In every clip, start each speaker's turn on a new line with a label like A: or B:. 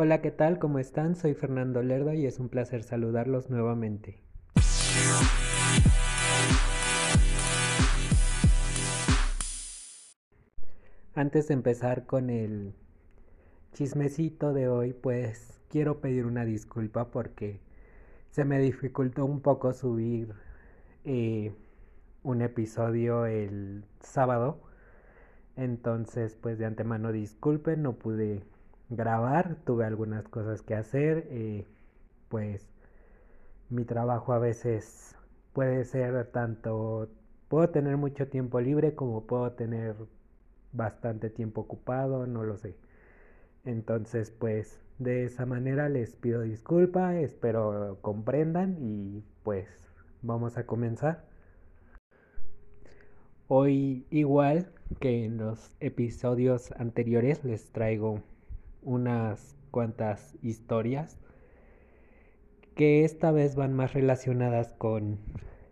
A: Hola, ¿qué tal? ¿Cómo están? Soy Fernando Lerdo y es un placer saludarlos nuevamente. Antes de empezar con el chismecito de hoy, pues quiero pedir una disculpa porque se me dificultó un poco subir eh, un episodio el sábado. Entonces, pues de antemano disculpen, no pude grabar, tuve algunas cosas que hacer, eh, pues mi trabajo a veces puede ser tanto, puedo tener mucho tiempo libre como puedo tener bastante tiempo ocupado, no lo sé. Entonces, pues de esa manera les pido disculpa, espero comprendan y pues vamos a comenzar. Hoy igual que en los episodios anteriores les traigo unas cuantas historias que esta vez van más relacionadas con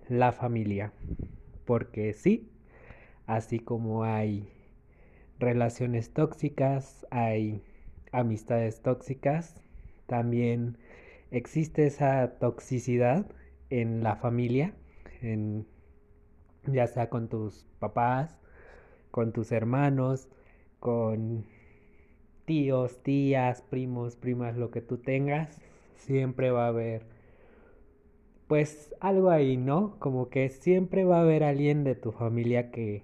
A: la familia. Porque sí, así como hay relaciones tóxicas, hay amistades tóxicas, también existe esa toxicidad en la familia, en, ya sea con tus papás, con tus hermanos, con tíos, tías, primos, primas, lo que tú tengas, siempre va a haber pues algo ahí, ¿no? Como que siempre va a haber alguien de tu familia que,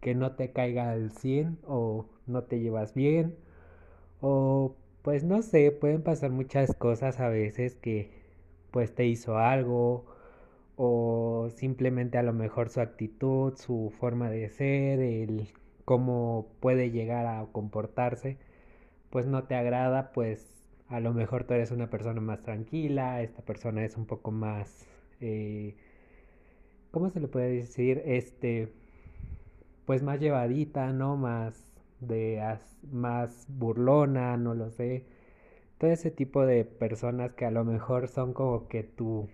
A: que no te caiga al 100 o no te llevas bien o pues no sé, pueden pasar muchas cosas a veces que pues te hizo algo o simplemente a lo mejor su actitud, su forma de ser, el cómo puede llegar a comportarse pues no te agrada, pues a lo mejor tú eres una persona más tranquila, esta persona es un poco más, eh, ¿cómo se le puede decir? Este, pues más llevadita, ¿no? Más de, más burlona, no lo sé. Todo ese tipo de personas que a lo mejor son como que tu,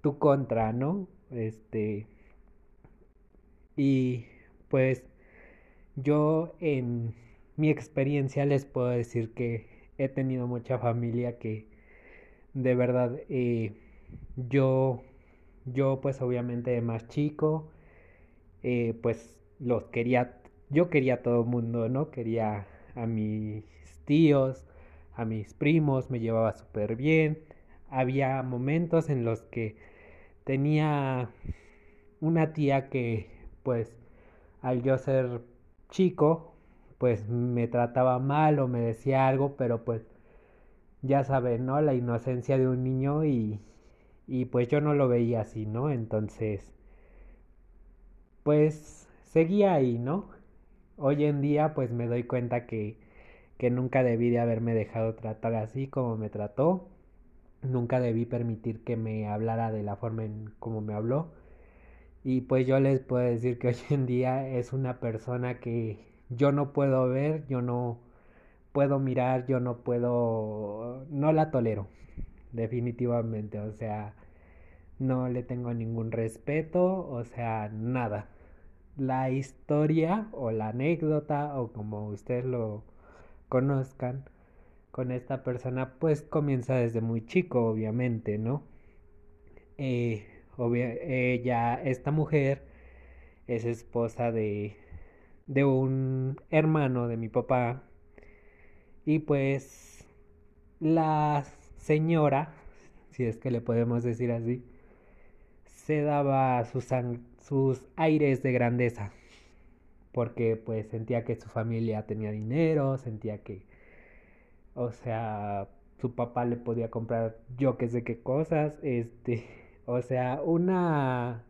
A: tu contra, ¿no? Este, y pues yo en mi experiencia les puedo decir que he tenido mucha familia que de verdad eh, yo yo pues obviamente más chico eh, pues los quería yo quería a todo el mundo no quería a mis tíos a mis primos me llevaba súper bien. Había momentos en los que tenía una tía que pues al yo ser chico pues me trataba mal o me decía algo, pero pues ya saben, ¿no? La inocencia de un niño y, y pues yo no lo veía así, ¿no? Entonces, pues seguía ahí, ¿no? Hoy en día pues me doy cuenta que, que nunca debí de haberme dejado tratar así como me trató. Nunca debí permitir que me hablara de la forma en como me habló. Y pues yo les puedo decir que hoy en día es una persona que yo no puedo ver, yo no puedo mirar, yo no puedo, no la tolero, definitivamente, o sea, no le tengo ningún respeto, o sea, nada. La historia o la anécdota o como ustedes lo conozcan con esta persona, pues comienza desde muy chico, obviamente, ¿no? Eh, ella, esta mujer es esposa de de un hermano de mi papá. Y pues la señora, si es que le podemos decir así, se daba sus, sus aires de grandeza. Porque pues sentía que su familia tenía dinero, sentía que, o sea, su papá le podía comprar yo que sé qué cosas, este, o sea, una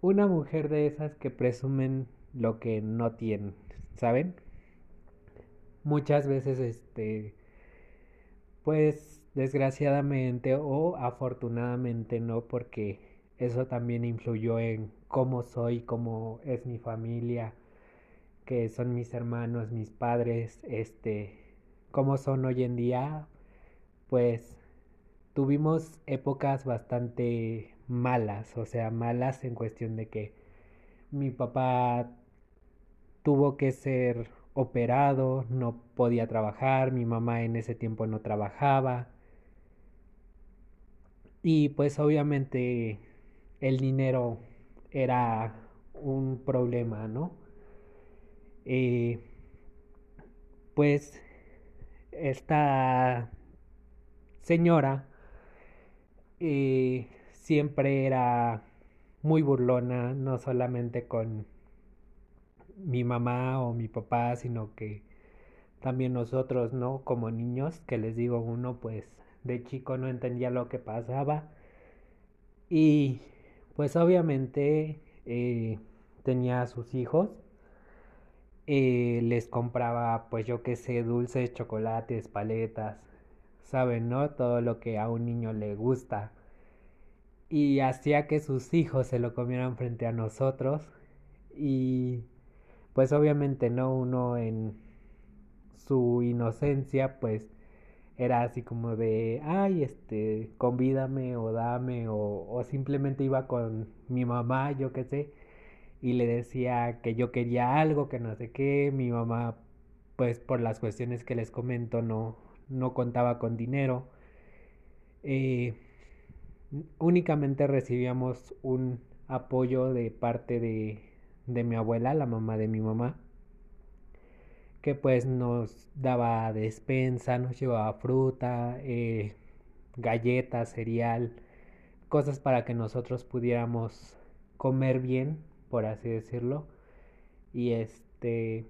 A: una mujer de esas que presumen lo que no tienen, ¿saben? Muchas veces, este, pues desgraciadamente o afortunadamente no, porque eso también influyó en cómo soy, cómo es mi familia, que son mis hermanos, mis padres, este, cómo son hoy en día, pues tuvimos épocas bastante malas, o sea, malas en cuestión de que mi papá tuvo que ser operado, no podía trabajar, mi mamá en ese tiempo no trabajaba. Y pues obviamente el dinero era un problema, ¿no? Eh, pues esta señora eh, siempre era muy burlona, no solamente con mi mamá o mi papá, sino que también nosotros, ¿no? Como niños, que les digo, uno pues de chico no entendía lo que pasaba y pues obviamente eh, tenía a sus hijos, eh, les compraba pues yo qué sé, dulces, chocolates, paletas, saben, ¿no? Todo lo que a un niño le gusta y hacía que sus hijos se lo comieran frente a nosotros. Y pues obviamente no uno en su inocencia pues era así como de ay este convídame o dame o, simplemente iba con mi mamá yo qué sé y le decía que yo quería algo que no sé qué. Mi mamá pues por las cuestiones que les comento no no contaba con dinero. Eh, únicamente recibíamos un apoyo de parte de, de mi abuela, la mamá de mi mamá, que pues nos daba despensa, nos llevaba fruta, eh, galletas, cereal, cosas para que nosotros pudiéramos comer bien, por así decirlo. Y este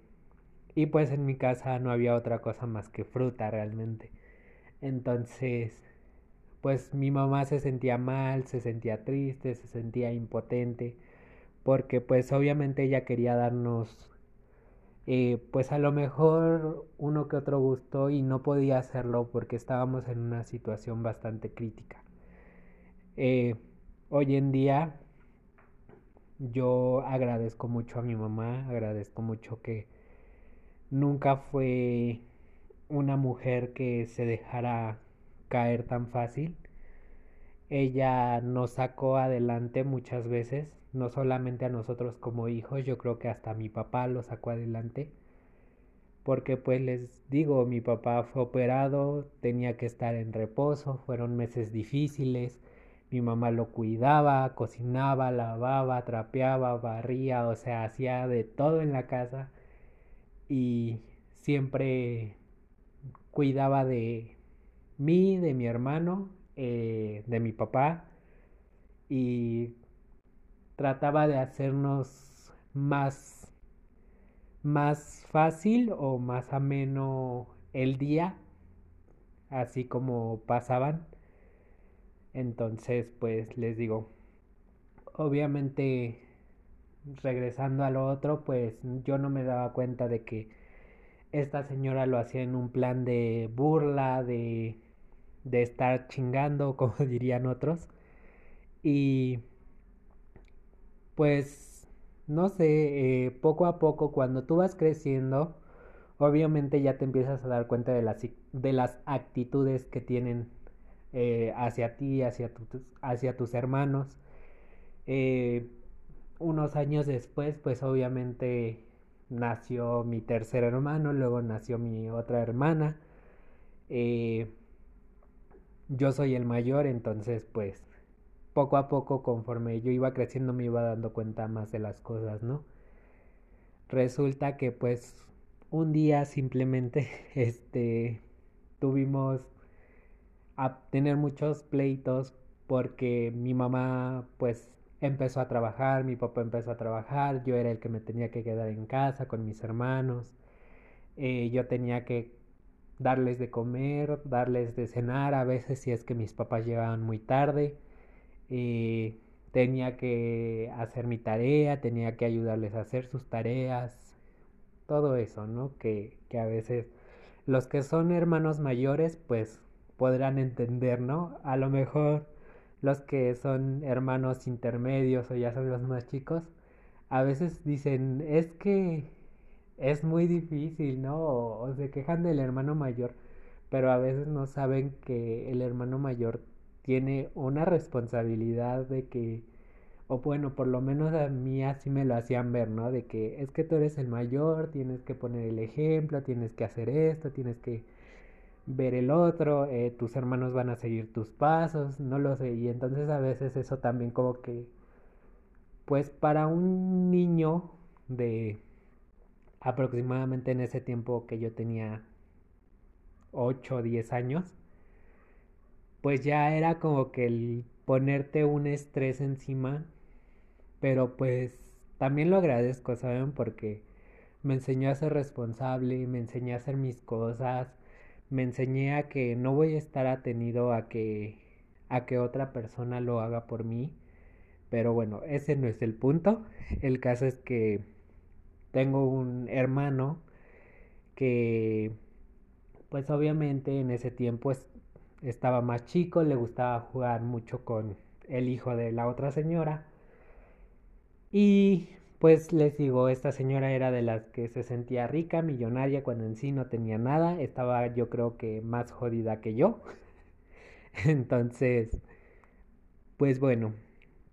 A: y pues en mi casa no había otra cosa más que fruta realmente. Entonces, pues mi mamá se sentía mal, se sentía triste, se sentía impotente, porque pues obviamente ella quería darnos eh, pues a lo mejor uno que otro gusto y no podía hacerlo porque estábamos en una situación bastante crítica. Eh, hoy en día yo agradezco mucho a mi mamá, agradezco mucho que nunca fue una mujer que se dejara caer tan fácil. Ella nos sacó adelante muchas veces, no solamente a nosotros como hijos, yo creo que hasta mi papá lo sacó adelante. Porque pues les digo, mi papá fue operado, tenía que estar en reposo, fueron meses difíciles, mi mamá lo cuidaba, cocinaba, lavaba, trapeaba, barría, o sea, hacía de todo en la casa y siempre cuidaba de, mí, de mi hermano, eh, de mi papá y trataba de hacernos más, más fácil o más ameno el día, así como pasaban. Entonces, pues les digo, obviamente regresando a lo otro, pues yo no me daba cuenta de que esta señora lo hacía en un plan de burla, de de estar chingando, como dirían otros. Y pues, no sé, eh, poco a poco cuando tú vas creciendo, obviamente ya te empiezas a dar cuenta de las, de las actitudes que tienen eh, hacia ti, hacia, hacia tus hermanos. Eh, unos años después, pues obviamente nació mi tercer hermano, luego nació mi otra hermana. Eh, yo soy el mayor, entonces pues poco a poco conforme yo iba creciendo me iba dando cuenta más de las cosas, ¿no? Resulta que pues un día simplemente este tuvimos a tener muchos pleitos porque mi mamá pues empezó a trabajar, mi papá empezó a trabajar, yo era el que me tenía que quedar en casa con mis hermanos, eh, yo tenía que darles de comer, darles de cenar, a veces si es que mis papás llegaban muy tarde. Eh, tenía que hacer mi tarea, tenía que ayudarles a hacer sus tareas, todo eso, ¿no? Que, que a veces los que son hermanos mayores, pues podrán entender, ¿no? A lo mejor los que son hermanos intermedios o ya son los más chicos, a veces dicen, es que es muy difícil, ¿no? O, se quejan del hermano mayor, pero a veces no saben que el hermano mayor tiene una responsabilidad de que o bueno, por lo menos a mí así me lo hacían ver, ¿no? De que es que tú eres el mayor, tienes que poner el ejemplo, tienes que hacer esto, tienes que ver el otro, eh, tus hermanos van a seguir tus pasos, no lo sé. Y entonces a veces eso también como que, pues para un niño de aproximadamente en ese tiempo que yo tenía 8 o 10 años, pues ya era como que el ponerte un estrés encima, pero pues también lo agradezco, ¿saben? Porque me enseñó a ser responsable, me enseñó a hacer mis cosas, me enseñé a que no voy a estar atenido a que a que otra persona lo haga por mí. Pero bueno, ese no es el punto. El caso es que tengo un hermano que pues obviamente en ese tiempo estaba más chico, le gustaba jugar mucho con el hijo de la otra señora. Y pues les digo, esta señora era de las que se sentía rica, millonaria, cuando en sí no tenía nada. Estaba yo creo que más jodida que yo. Entonces, pues bueno,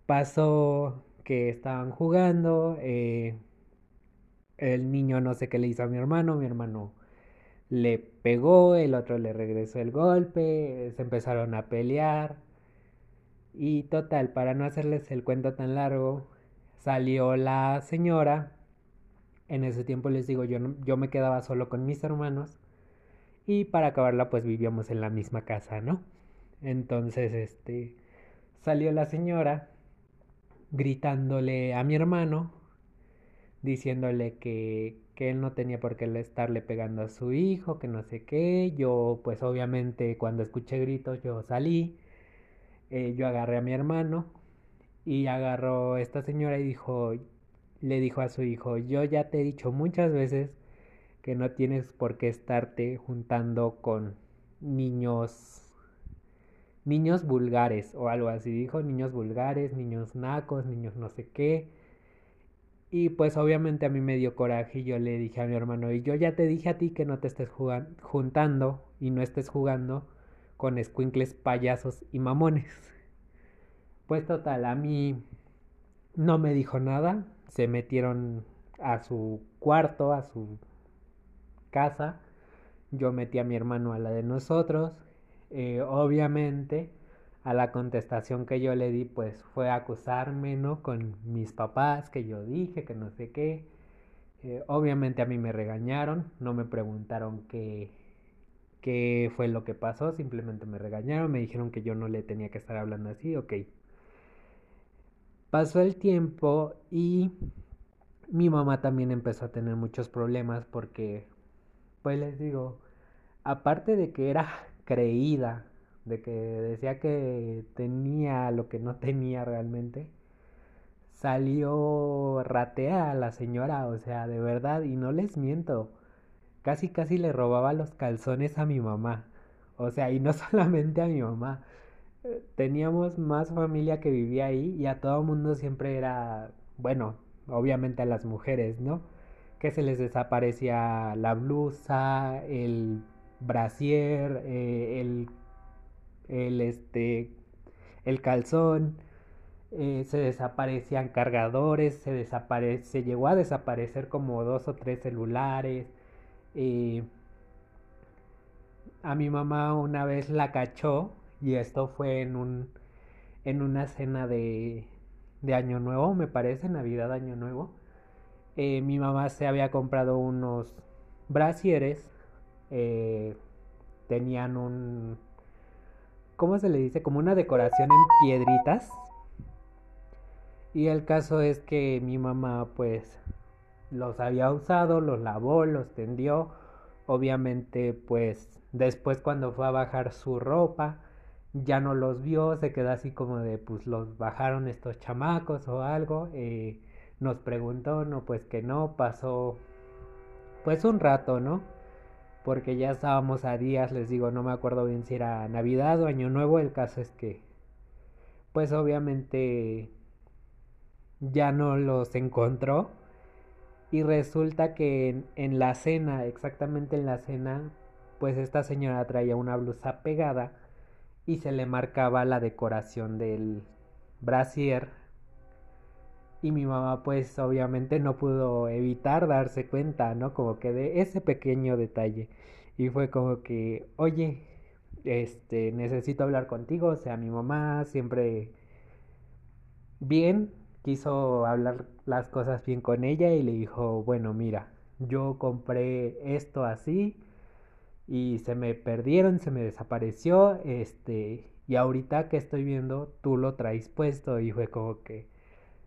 A: pasó que estaban jugando. Eh, el niño no sé qué le hizo a mi hermano. Mi hermano le pegó, el otro le regresó el golpe. Se empezaron a pelear. Y total, para no hacerles el cuento tan largo, Salió la señora. En ese tiempo les digo, yo, yo me quedaba solo con mis hermanos. Y para acabarla, pues vivíamos en la misma casa, ¿no? Entonces, este, salió la señora gritándole a mi hermano, diciéndole que, que él no tenía por qué estarle pegando a su hijo, que no sé qué. Yo, pues obviamente, cuando escuché gritos, yo salí. Eh, yo agarré a mi hermano, y agarró esta señora y dijo, le dijo a su hijo, yo ya te he dicho muchas veces que no tienes por qué estarte juntando con niños niños vulgares o algo así dijo, niños vulgares, niños nacos, niños no sé qué. Y pues obviamente a mí me dio coraje y yo le dije a mi hermano, y yo ya te dije a ti que no te estés juntando y no estés jugando con escuincles payasos y mamones. Pues total, a mí no me dijo nada. Se metieron a su cuarto, a su casa. Yo metí a mi hermano a la de nosotros. Eh, obviamente, a la contestación que yo le di, pues fue acusarme, ¿no? Con mis papás, que yo dije, que no sé qué. Eh, obviamente a mí me regañaron, no me preguntaron qué, qué fue lo que pasó, simplemente me regañaron, me dijeron que yo no le tenía que estar hablando así, ok, Pasó el tiempo y mi mamá también empezó a tener muchos problemas porque, pues les digo, aparte de que era creída, de que decía que tenía lo que no tenía realmente, salió ratea a la señora, o sea, de verdad, y no les miento, casi casi le robaba los calzones a mi mamá, o sea, y no solamente a mi mamá, teníamos más familia que vivía ahí y a todo mundo siempre era, bueno, obviamente a las mujeres, ¿no? Que se les desaparecía la blusa, el brasier, eh, el, el, este, el calzón, eh, se desaparecían cargadores, se, desaparece, se llegó a desaparecer como dos o tres celulares. Eh, a mi mamá una vez la cachó y esto fue en un en una cena de, de Año Nuevo, me parece, Navidad Año Nuevo. Eh, mi mamá se había comprado unos brasieres. Tenían un. ¿Cómo se le dice? Como una decoración en piedritas. Y el caso es que mi mamá, pues, los había usado, los lavó, los tendió. Obviamente, pues, después cuando fue a bajar su ropa, ya no los vio, se quedó así como de, pues los bajaron estos chamacos o algo. Eh, nos preguntó, no, pues que no, pasó pues un rato, ¿no? Porque ya estábamos a días, les digo, no me acuerdo bien si era Navidad o Año Nuevo, el caso es que, pues obviamente ya no los encontró. Y resulta que en, en la cena, exactamente en la cena, pues esta señora traía una blusa pegada y se le marcaba la decoración del brasier Y mi mamá pues obviamente no pudo evitar darse cuenta, ¿no? Como que de ese pequeño detalle. Y fue como que, oye, este, necesito hablar contigo. O sea, mi mamá siempre bien quiso hablar las cosas bien con ella y le dijo, bueno, mira, yo compré esto así y se me perdieron, se me desapareció, este, y ahorita que estoy viendo, tú lo traes puesto y fue como que,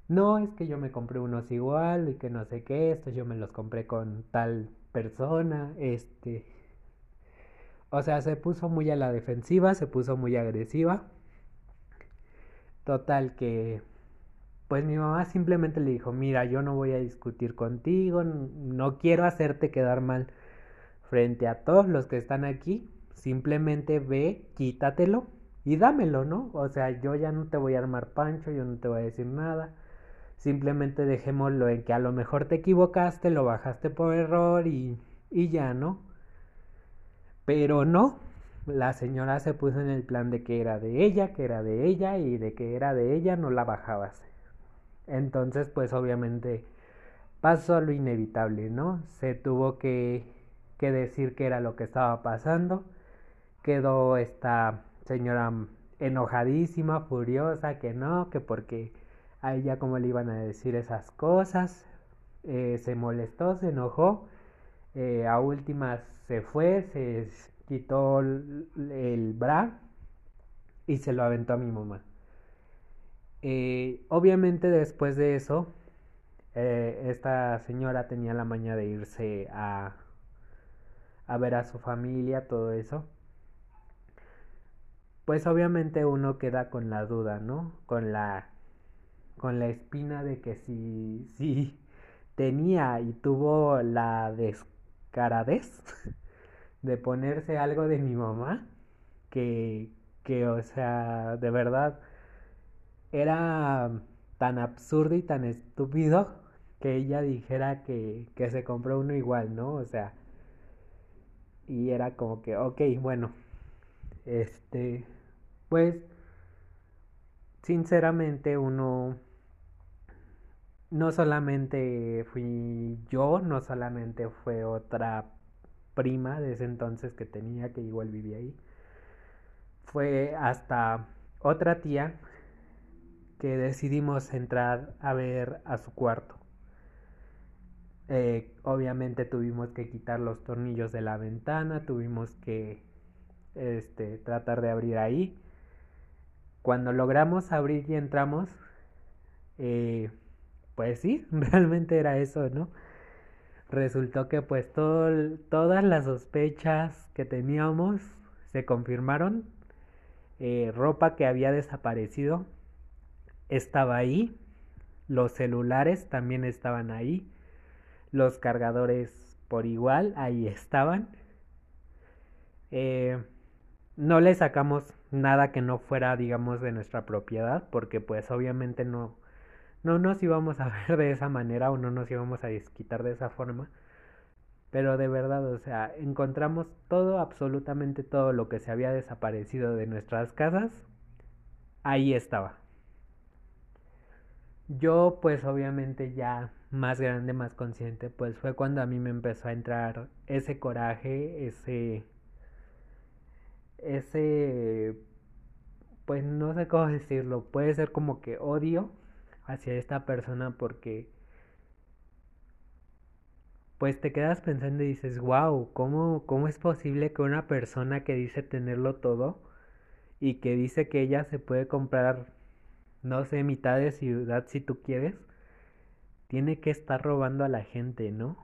A: no, es que yo me compré unos igual y que no sé qué, estos yo me los compré con tal persona, este, o sea, se puso muy a la defensiva, se puso muy agresiva. Total que pues mi mamá simplemente le dijo, mira, yo no voy a discutir contigo, no quiero hacerte quedar mal frente a todos los que están aquí, simplemente ve, quítatelo y dámelo, ¿no? O sea, yo ya no te voy a armar pancho, yo no te voy a decir nada, simplemente dejémoslo en que a lo mejor te equivocaste, lo bajaste por error y, y ya, ¿no? Pero no, la señora se puso en el plan de que era de ella, que era de ella y de que era de ella no la bajabas. Entonces, pues obviamente pasó lo inevitable, ¿no? Se tuvo que, que decir que era lo que estaba pasando. Quedó esta señora enojadísima, furiosa, que no, que porque a ella como le iban a decir esas cosas. Eh, se molestó, se enojó. Eh, a últimas se fue, se quitó el, bra y se lo aventó a mi mamá. Eh, obviamente después de eso, esta señora tenía la maña de irse a, a ver a su familia, todo eso. Pues obviamente uno queda con la duda, ¿no? Con la con la espina de que si, si tenía y tuvo la descaradez de ponerse algo de mi mamá, que, que o sea, de verdad, era tan absurdo y tan estúpido que ella dijera que, que se compró uno igual, ¿no? O sea, y era como que, ok, bueno, este, pues, sinceramente uno, no solamente fui yo, no solamente fue otra prima de ese entonces que tenía, que igual vivía ahí, fue hasta otra tía que decidimos entrar a ver a su cuarto. Eh, obviamente tuvimos que quitar los tornillos de la ventana, tuvimos que este, tratar de abrir ahí. Cuando logramos abrir y entramos, eh, pues sí, realmente era eso, ¿no? Resultó que pues todas las sospechas que teníamos se confirmaron. Eh, ropa que había desaparecido estaba ahí, los celulares también estaban ahí, los cargadores por igual, ahí estaban. Eh, no le sacamos nada que no fuera, digamos, de nuestra propiedad, porque pues obviamente no, no nos íbamos a ver de esa manera o no nos íbamos a desquitar de esa forma. Pero de verdad, o sea, encontramos todo, absolutamente todo lo que se había desaparecido de nuestras casas, ahí estaba. Yo pues obviamente ya más grande, más consciente, pues fue cuando a mí me empezó a entrar ese coraje, ese ese pues no sé cómo decirlo, puede ser como que odio hacia esta persona porque pues te quedas pensando y dices, wow, ¿cómo, ¿cómo es posible que una persona que dice tenerlo todo y que dice que ella se puede comprar no sé, mitad de ciudad si tú quieres, tiene que estar robando a la gente, ¿no?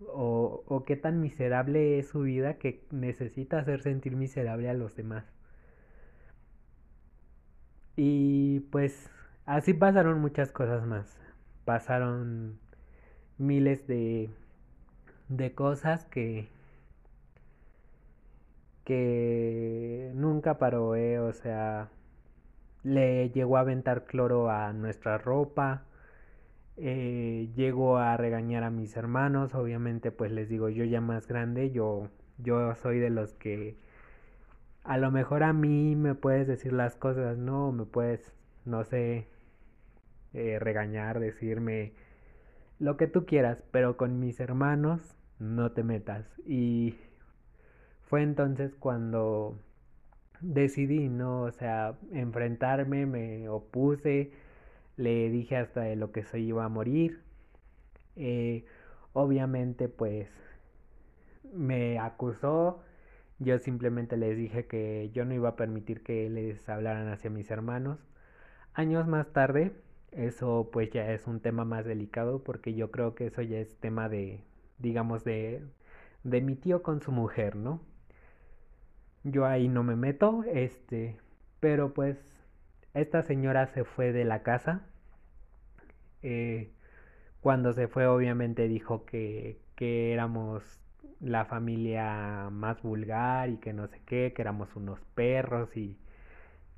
A: O, o qué tan miserable es su vida que necesita hacer sentir miserable a los demás. Y pues así pasaron muchas cosas más. Pasaron miles de, de cosas que que nunca paró, ¿eh? O sea, le llegó a aventar cloro a nuestra ropa, eh, llegó a regañar a mis hermanos, obviamente pues les digo, yo ya más grande, yo, yo soy de los que a lo mejor a mí me puedes decir las cosas, no, me puedes, no sé, eh, regañar, decirme lo que tú quieras, pero con mis hermanos no te metas. Y fue entonces cuando decidí, ¿no? O sea, enfrentarme, me opuse, le dije hasta de lo que se iba a morir. Eh, obviamente, pues, me acusó. Yo simplemente les dije que yo no iba a permitir que les hablaran hacia mis hermanos. Años más tarde, eso pues ya es un tema más delicado porque yo creo que eso ya es tema de, digamos, de, de mi tío con su mujer, ¿no? Yo ahí no me meto, este, pero pues esta señora se fue de la casa. Eh, cuando se fue obviamente dijo que, que éramos la familia más vulgar y que no sé qué, que éramos unos perros y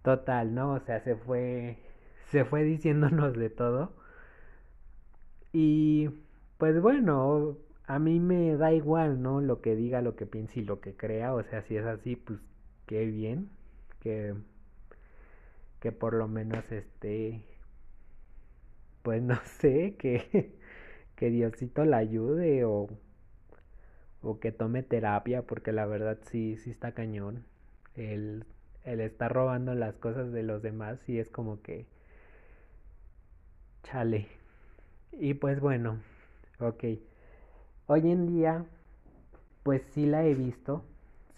A: total, ¿no? O sea, se fue se fue diciéndonos de todo. Y pues bueno, a mí me da igual, ¿no? Lo que diga, lo que piense y lo que crea. O sea, si es así, pues qué bien. Que, que por lo menos este... Pues no sé, que, que Diosito la ayude o, o que tome terapia, porque la verdad sí, sí está cañón. El, el estar robando las cosas de los demás y es como que... Chale. Y pues bueno, ok. Hoy en día, pues sí la he visto,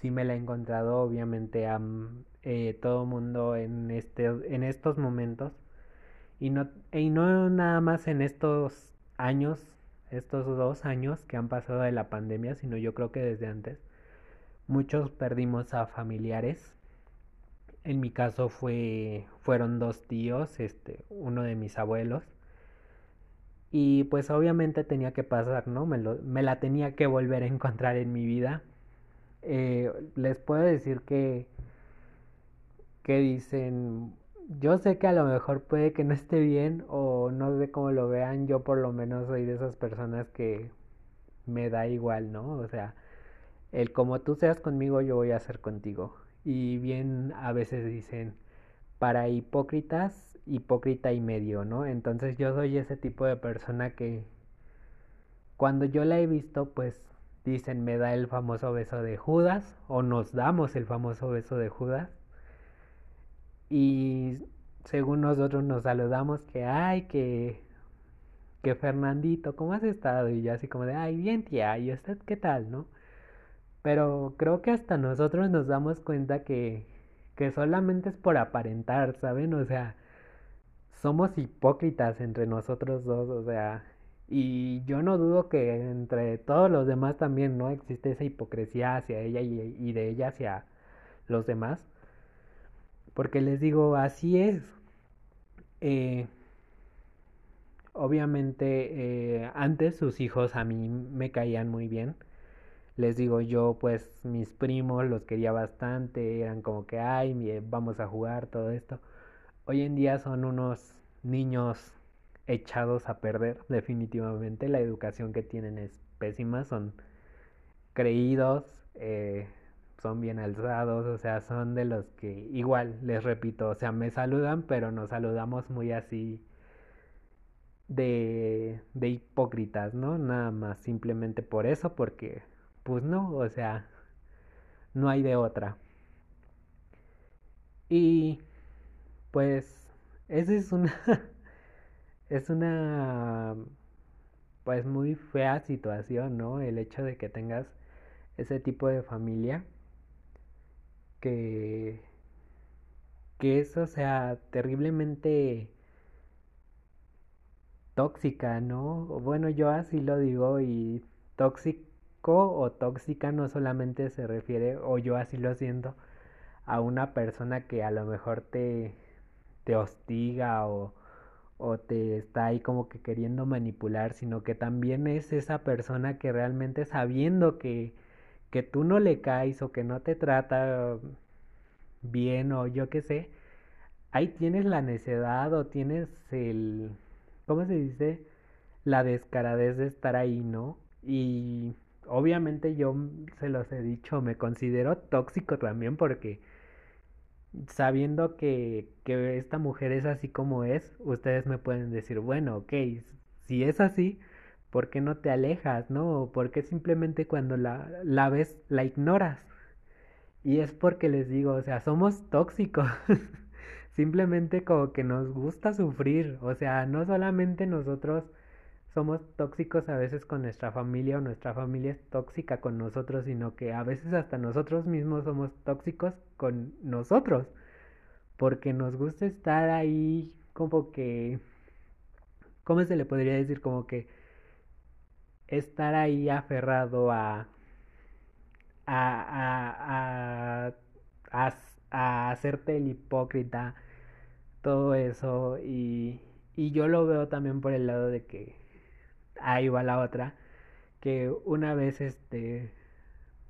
A: sí me la he encontrado, obviamente a eh, todo mundo en, este, en estos momentos. Y no, y no nada más en estos años, estos dos años que han pasado de la pandemia, sino yo creo que desde antes. Muchos perdimos a familiares. En mi caso fue, fueron dos tíos, este, uno de mis abuelos y pues obviamente tenía que pasar, ¿no? Me, lo, me la tenía que volver a encontrar en mi vida. Eh, les puedo decir que, que dicen, yo sé que a lo mejor puede que no esté bien o no sé cómo lo vean, yo por lo menos soy de esas personas que me da igual, ¿no? O sea, el como tú seas conmigo, yo voy a ser contigo. Y bien a veces dicen, para hipócritas hipócrita y medio, ¿no? Entonces yo soy ese tipo de persona que cuando yo la he visto, pues dicen me da el famoso beso de Judas o nos damos el famoso beso de Judas. Y según nosotros nos saludamos que ay que que Fernandito, ¿cómo has estado? Y yo así como de, ay, bien tía, ¿y usted qué tal, no? Pero creo que hasta nosotros nos damos cuenta que, que solamente es por aparentar, ¿saben? O sea, somos hipócritas entre nosotros dos, o sea, y yo no dudo que entre todos los demás también no existe esa hipocresía hacia ella y, de ella hacia los demás. Porque les digo, así es. Eh, obviamente, eh, antes sus hijos a mí me caían muy bien. Les digo, yo pues mis primos los quería bastante, eran como que, ay, vamos a jugar, todo esto. Hoy en día son unos niños echados a perder, definitivamente. La educación que tienen es pésima, son creídos, eh, son bien alzados, o sea, son de los que igual, les repito, o sea, me saludan, pero nos saludamos muy así de, de hipócritas, ¿no? Nada más, simplemente por eso, porque, pues no, o sea, no hay de otra. Y pues esa es una es una pues muy fea situación, ¿no? El hecho de que tengas ese tipo de familia que que eso sea terriblemente tóxica, ¿no? Bueno, yo así lo digo y o tóxica no solamente se refiere, o yo así lo siento, a una persona que a lo mejor te te hostiga o, o te está ahí como que queriendo manipular, sino que también es esa persona que realmente sabiendo que, que tú no le caes o que no te trata bien o yo qué sé, ahí tienes la necedad o tienes el, ¿cómo se dice? La descaradez de estar ahí, ¿no? Y obviamente yo se los he dicho, me considero tóxico también porque sabiendo que, que esta mujer es así como es, ustedes me pueden decir, bueno, ok, si es así, ¿por qué no te alejas, no? ¿Por qué simplemente cuando la, la ves la ignoras? Y es porque les digo, o sea, somos tóxicos. simplemente como que nos gusta sufrir, o sea, no solamente nosotros somos tóxicos a veces con nuestra familia o nuestra familia es tóxica con nosotros, sino que a veces hasta nosotros mismos somos tóxicos con nosotros, porque nos gusta estar ahí como que, ¿cómo se le podría decir? Como que estar ahí aferrado a, a, a, a, a hacerte el hipócrita, todo eso, y, y yo lo veo también por el lado de que ahí va la otra, que una vez este,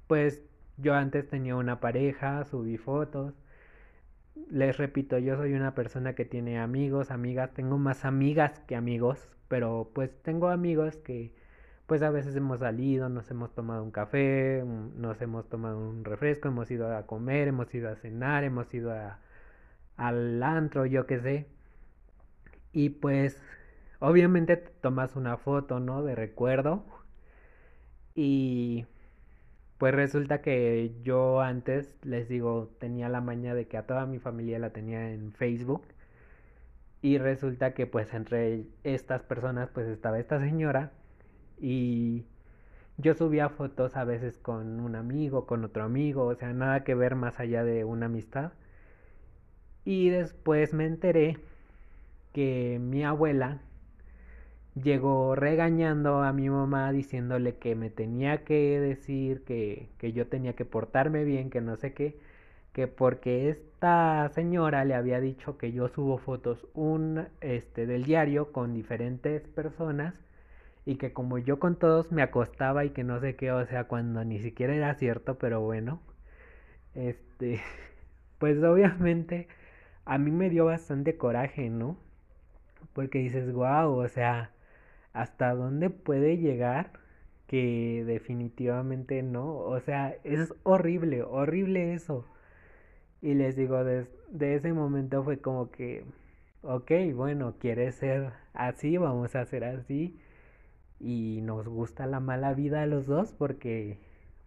A: pues yo antes tenía una pareja, subí fotos, les repito, yo soy una persona que tiene amigos, amigas, tengo más amigas que amigos, pero pues tengo amigos que pues a veces hemos salido, nos hemos tomado un café, nos hemos tomado un refresco, hemos ido a comer, hemos ido a cenar, hemos ido a, al antro, yo qué sé. Y pues Obviamente tomas una foto, ¿no? De recuerdo. Y pues resulta que yo antes, les digo, tenía la maña de que a toda mi familia la tenía en Facebook. Y resulta que pues entre estas personas pues estaba esta señora y yo subía fotos a veces con un amigo, con otro amigo, o sea, nada que ver más allá de una amistad. Y después me enteré que mi abuela llegó regañando a mi mamá diciéndole que me tenía que decir que, que yo tenía que portarme bien, que no sé qué, que porque esta señora le había dicho que yo subo fotos un este del diario con diferentes personas y que como yo con todos me acostaba y que no sé qué, o sea, cuando ni siquiera era cierto, pero bueno, este, pues obviamente a mí me dio bastante coraje, ¿no? Porque dices, wow, o sea, hasta dónde puede llegar que definitivamente no. O sea, es horrible, horrible eso. Y les digo, desde ese momento fue como que, ok, bueno, quieres ser así, vamos a ser así. Y nos gusta la mala vida a los dos porque,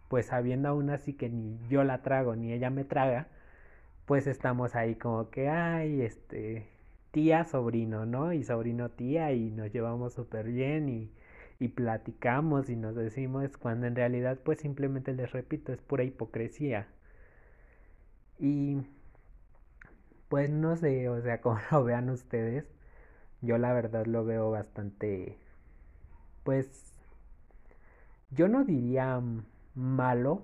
A: pues sabiendo aún así que ni yo la trago ni ella me traga, pues estamos ahí como que, ay, este, tía, sobrino, ¿no? Y sobrino, tía, y nos llevamos súper bien y, y platicamos y nos decimos cuando en realidad pues simplemente les repito, es pura hipocresía. Y pues no sé, o sea, como lo vean ustedes, yo la verdad lo veo bastante, pues, yo no diría malo,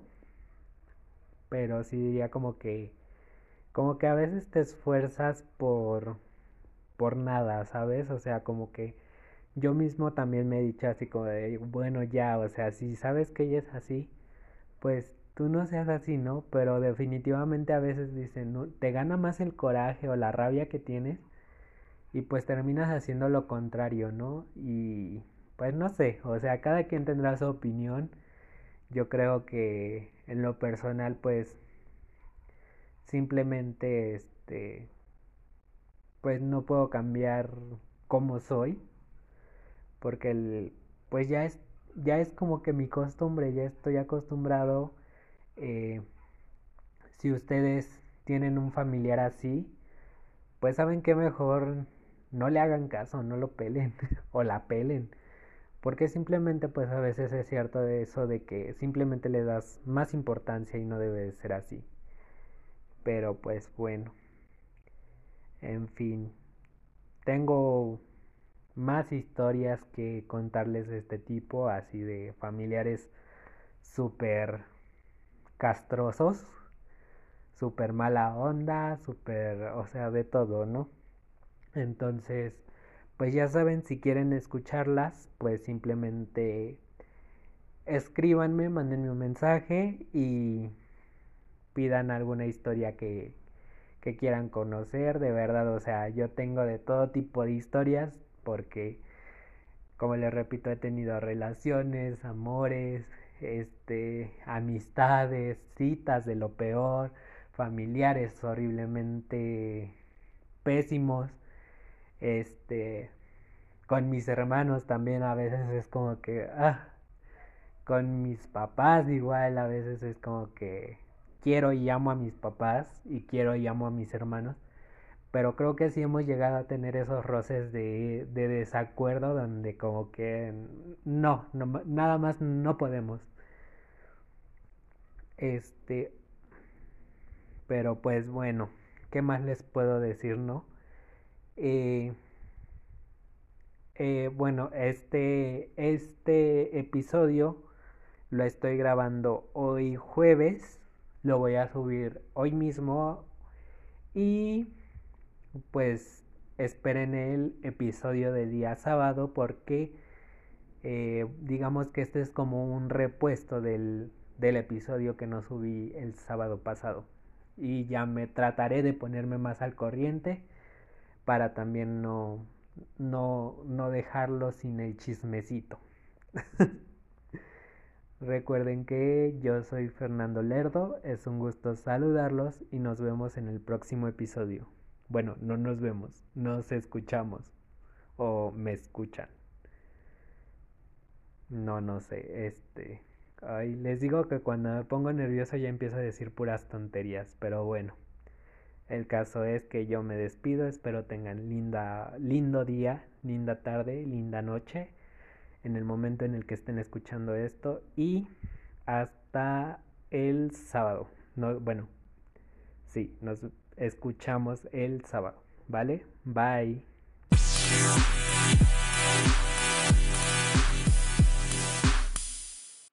A: pero sí diría como que, como que a veces te esfuerzas por por nada, ¿sabes? O sea, como que yo mismo también me he dicho así como de, bueno, ya, o sea, si sabes que ella es así, pues tú no seas así, ¿no? Pero definitivamente a veces dicen, ¿no? te gana más el coraje o la rabia que tienes y pues terminas haciendo lo contrario, ¿no? Y pues no sé, o sea, cada quien tendrá su opinión. Yo creo que en lo personal pues simplemente este pues no puedo cambiar cómo soy, porque el, pues ya es, ya es como que mi costumbre, ya estoy acostumbrado. Eh, si ustedes tienen un familiar así, pues saben que mejor no le hagan caso, no lo pelen o la pelen. Porque simplemente pues a veces es cierto de eso de que simplemente le das más importancia y no debe ser así. Pero pues bueno. En fin, tengo más historias que contarles de este tipo, así de familiares súper castrosos, súper mala onda, súper, o sea, de todo, ¿no? Entonces, pues ya saben, si quieren escucharlas, pues simplemente escríbanme, mándenme un mensaje y pidan alguna historia que, que quieran conocer, de verdad, o sea, yo tengo de todo tipo de historias porque, como les repito, he tenido relaciones, amores, este, amistades, citas de lo peor, familiares horriblemente pésimos. Este, con mis hermanos también a veces es como que, ah, con mis papás igual a veces es como que quiero y amo a mis papás y quiero y amo a mis hermanos. Pero creo que sí hemos llegado a tener esos roces de, de desacuerdo donde como que no, no, nada más no podemos. Este, pero pues bueno, ¿qué más les puedo decir, no? Eh, eh, bueno, este, este episodio lo estoy grabando hoy jueves, lo voy a subir hoy mismo y pues esperen el episodio del día sábado porque eh, digamos que este es como un repuesto del, del episodio que no subí el sábado pasado y ya me trataré de ponerme más al corriente para también no, no, no dejarlo sin el chismecito. Recuerden que yo soy Fernando Lerdo, es un gusto saludarlos y nos vemos en el próximo episodio. Bueno, no nos vemos, nos escuchamos o me escuchan. No, no sé, este... Ay, les digo que cuando me pongo nervioso ya empiezo a decir puras tonterías, pero bueno. El caso es que yo me despido, espero tengan linda, lindo día, linda tarde, linda noche en el momento en el que estén escuchando esto y hasta el sábado. No, bueno, sí, nos escuchamos el sábado, ¿vale? Bye.